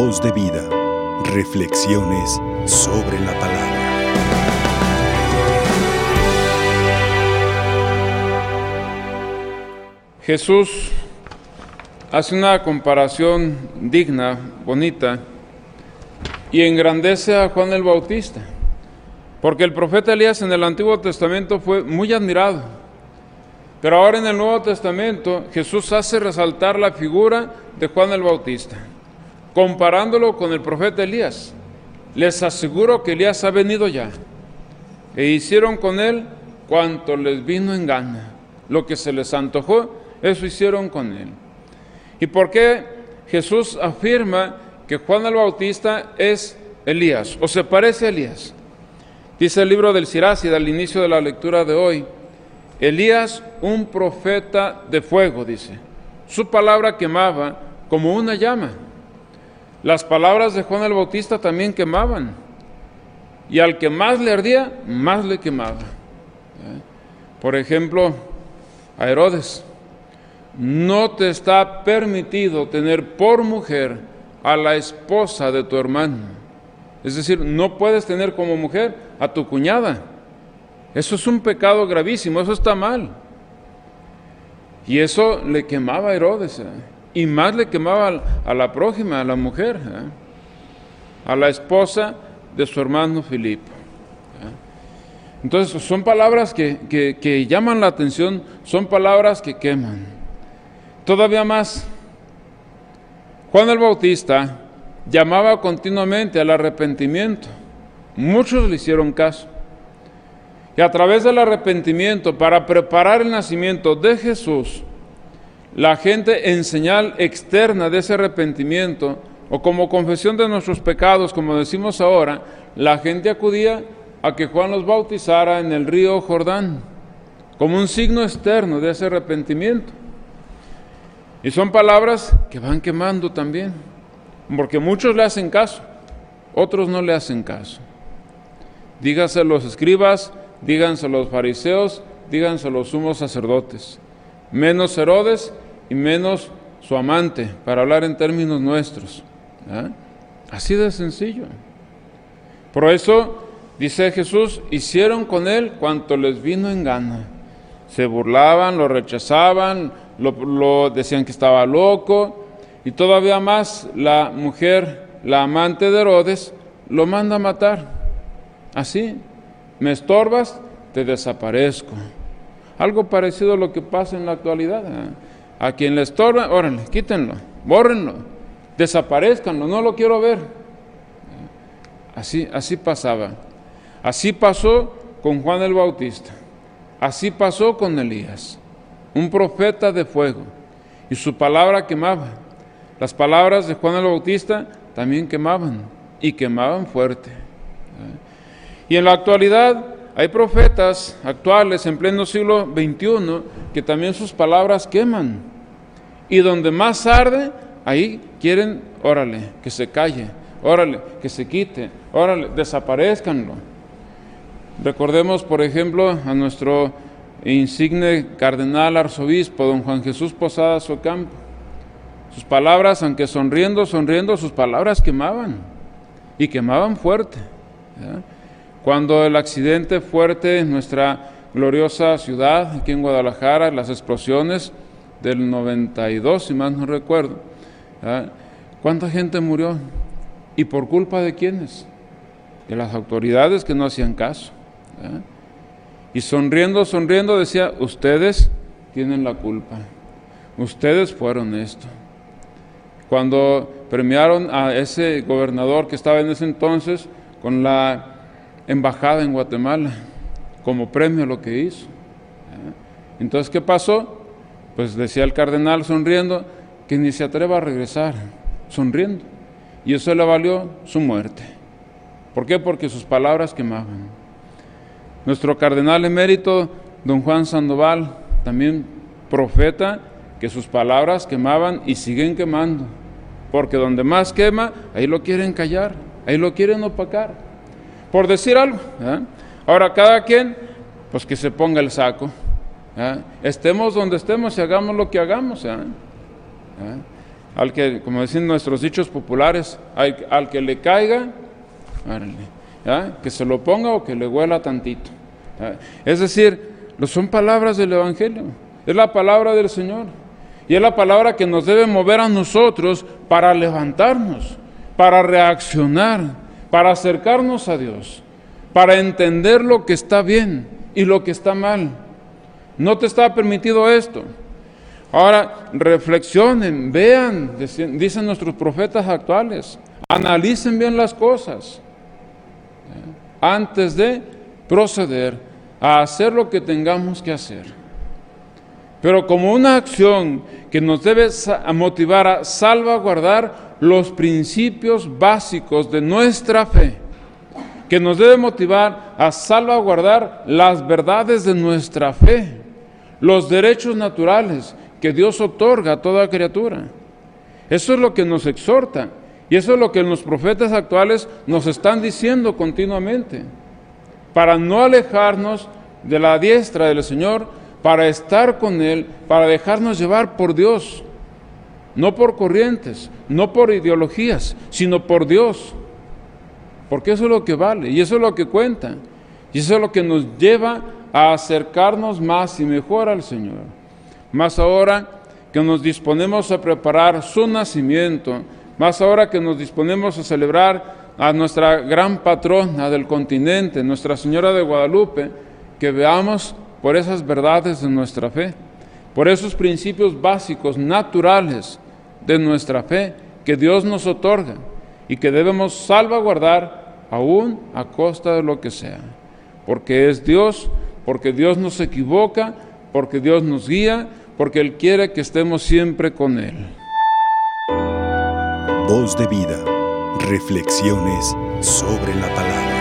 Voz de vida. Reflexiones sobre la palabra. Jesús hace una comparación digna, bonita, y engrandece a Juan el Bautista, porque el profeta Elías en el Antiguo Testamento fue muy admirado, pero ahora en el Nuevo Testamento Jesús hace resaltar la figura de Juan el Bautista, comparándolo con el profeta Elías. Les aseguro que Elías ha venido ya, e hicieron con él cuanto les vino en gana, lo que se les antojó, eso hicieron con él. ¿Y por qué Jesús afirma que Juan el Bautista es Elías o se parece a Elías? Dice el libro del Siracida al inicio de la lectura de hoy, Elías, un profeta de fuego, dice. Su palabra quemaba como una llama. Las palabras de Juan el Bautista también quemaban. Y al que más le ardía, más le quemaba. ¿Eh? Por ejemplo, a Herodes no te está permitido tener por mujer a la esposa de tu hermano. Es decir, no puedes tener como mujer a tu cuñada. Eso es un pecado gravísimo, eso está mal. Y eso le quemaba a Herodes, ¿eh? Y más le quemaba a la prójima, a la mujer, ¿eh? a la esposa de su hermano Filipo. ¿eh? Entonces, son palabras que, que llaman la atención, son palabras que queman. Todavía más, Juan el Bautista llamaba continuamente al arrepentimiento. Muchos le hicieron caso. Y a través del arrepentimiento, para preparar el nacimiento de Jesús, la gente en señal externa de ese arrepentimiento, o como confesión de nuestros pecados, como decimos ahora, la gente acudía a que Juan los bautizara en el río Jordán, como un signo externo de ese arrepentimiento. Y son palabras que van quemando también, porque muchos le hacen caso, otros no le hacen caso. Díganse los escribas, díganse los fariseos, díganse los sumos sacerdotes, menos Herodes y menos su amante, para hablar en términos nuestros. Así de sencillo. Por eso, dice Jesús, hicieron con él cuanto les vino en gana. Se burlaban, lo rechazaban, lo, decían que estaba loco, y todavía más la mujer, la amante de Herodes, lo manda a matar. Así, me estorbas, te desaparezco. Algo parecido a lo que pasa en la actualidad. ¿eh? A quien le estorba, órale, quítenlo, bórrenlo, desaparezcanlo, no lo quiero ver. Así, así pasaba. Así pasó con Juan el Bautista. Así pasó con Elías un profeta de fuego, y su palabra quemaba. Las palabras de Juan el Bautista también quemaban, y quemaban fuerte. Y en la actualidad hay profetas actuales en pleno siglo XXI que también sus palabras queman. Y donde más arde, ahí quieren, órale, que se calle, órale, que se quite, órale, desaparezcanlo. Recordemos, por ejemplo, a nuestro insigne cardenal arzobispo don Juan Jesús Posada Socampo. Sus palabras, aunque sonriendo, sonriendo, sus palabras quemaban y quemaban fuerte. Cuando el accidente fuerte en nuestra gloriosa ciudad, aquí en Guadalajara, las explosiones del 92, si más no recuerdo, ¿cuánta gente murió? ¿Y por culpa de quiénes? De las autoridades que no hacían caso. Y sonriendo, sonriendo decía, ustedes tienen la culpa, ustedes fueron esto. Cuando premiaron a ese gobernador que estaba en ese entonces con la embajada en Guatemala, como premio a lo que hizo. Entonces, ¿qué pasó? Pues decía el cardenal sonriendo que ni se atreva a regresar, sonriendo. Y eso le valió su muerte. ¿Por qué? Porque sus palabras quemaban. Nuestro cardenal emérito, don Juan Sandoval, también profeta, que sus palabras quemaban y siguen quemando, porque donde más quema, ahí lo quieren callar, ahí lo quieren opacar, por decir algo. Ahora cada quien, pues que se ponga el saco, estemos donde estemos y hagamos lo que hagamos. al que, como decían nuestros dichos populares, al, que le caiga, que se lo ponga o que le huela tantito. Es decir, son palabras del Evangelio, es la palabra del Señor. Y es la palabra que nos debe mover a nosotros para levantarnos, para reaccionar, para acercarnos a Dios, para entender lo que está bien y lo que está mal. No te está permitido esto. Ahora, reflexionen, vean, dicen nuestros profetas actuales, analicen bien las cosas antes de proceder a hacer lo que tengamos que hacer. Pero como una acción que nos debe motivar a salvaguardar los principios básicos de nuestra fe, que nos debe motivar a salvaguardar las verdades de nuestra fe, los derechos naturales que Dios otorga a toda criatura. Eso es lo que nos exhorta y eso es lo que los profetas actuales nos están diciendo continuamente, para no alejarnos de la diestra del Señor, para estar con Él, para dejarnos llevar por Dios, no por corrientes, no por ideologías, sino por Dios. Porque eso es lo que vale y eso es lo que cuenta. Y eso es lo que nos lleva a acercarnos más y mejor al Señor. Más ahora que nos disponemos a preparar su nacimiento, más ahora que nos disponemos a celebrar a nuestra gran patrona del continente, Nuestra Señora de Guadalupe, que veamos por esas verdades de nuestra fe, por esos principios básicos, naturales de nuestra fe que Dios nos otorga y que debemos salvaguardar aún a costa de lo que sea, porque es Dios, porque Dios nos equivoca, porque Dios nos guía, porque Él quiere que estemos siempre con Él. Voz de vida, reflexiones sobre la palabra.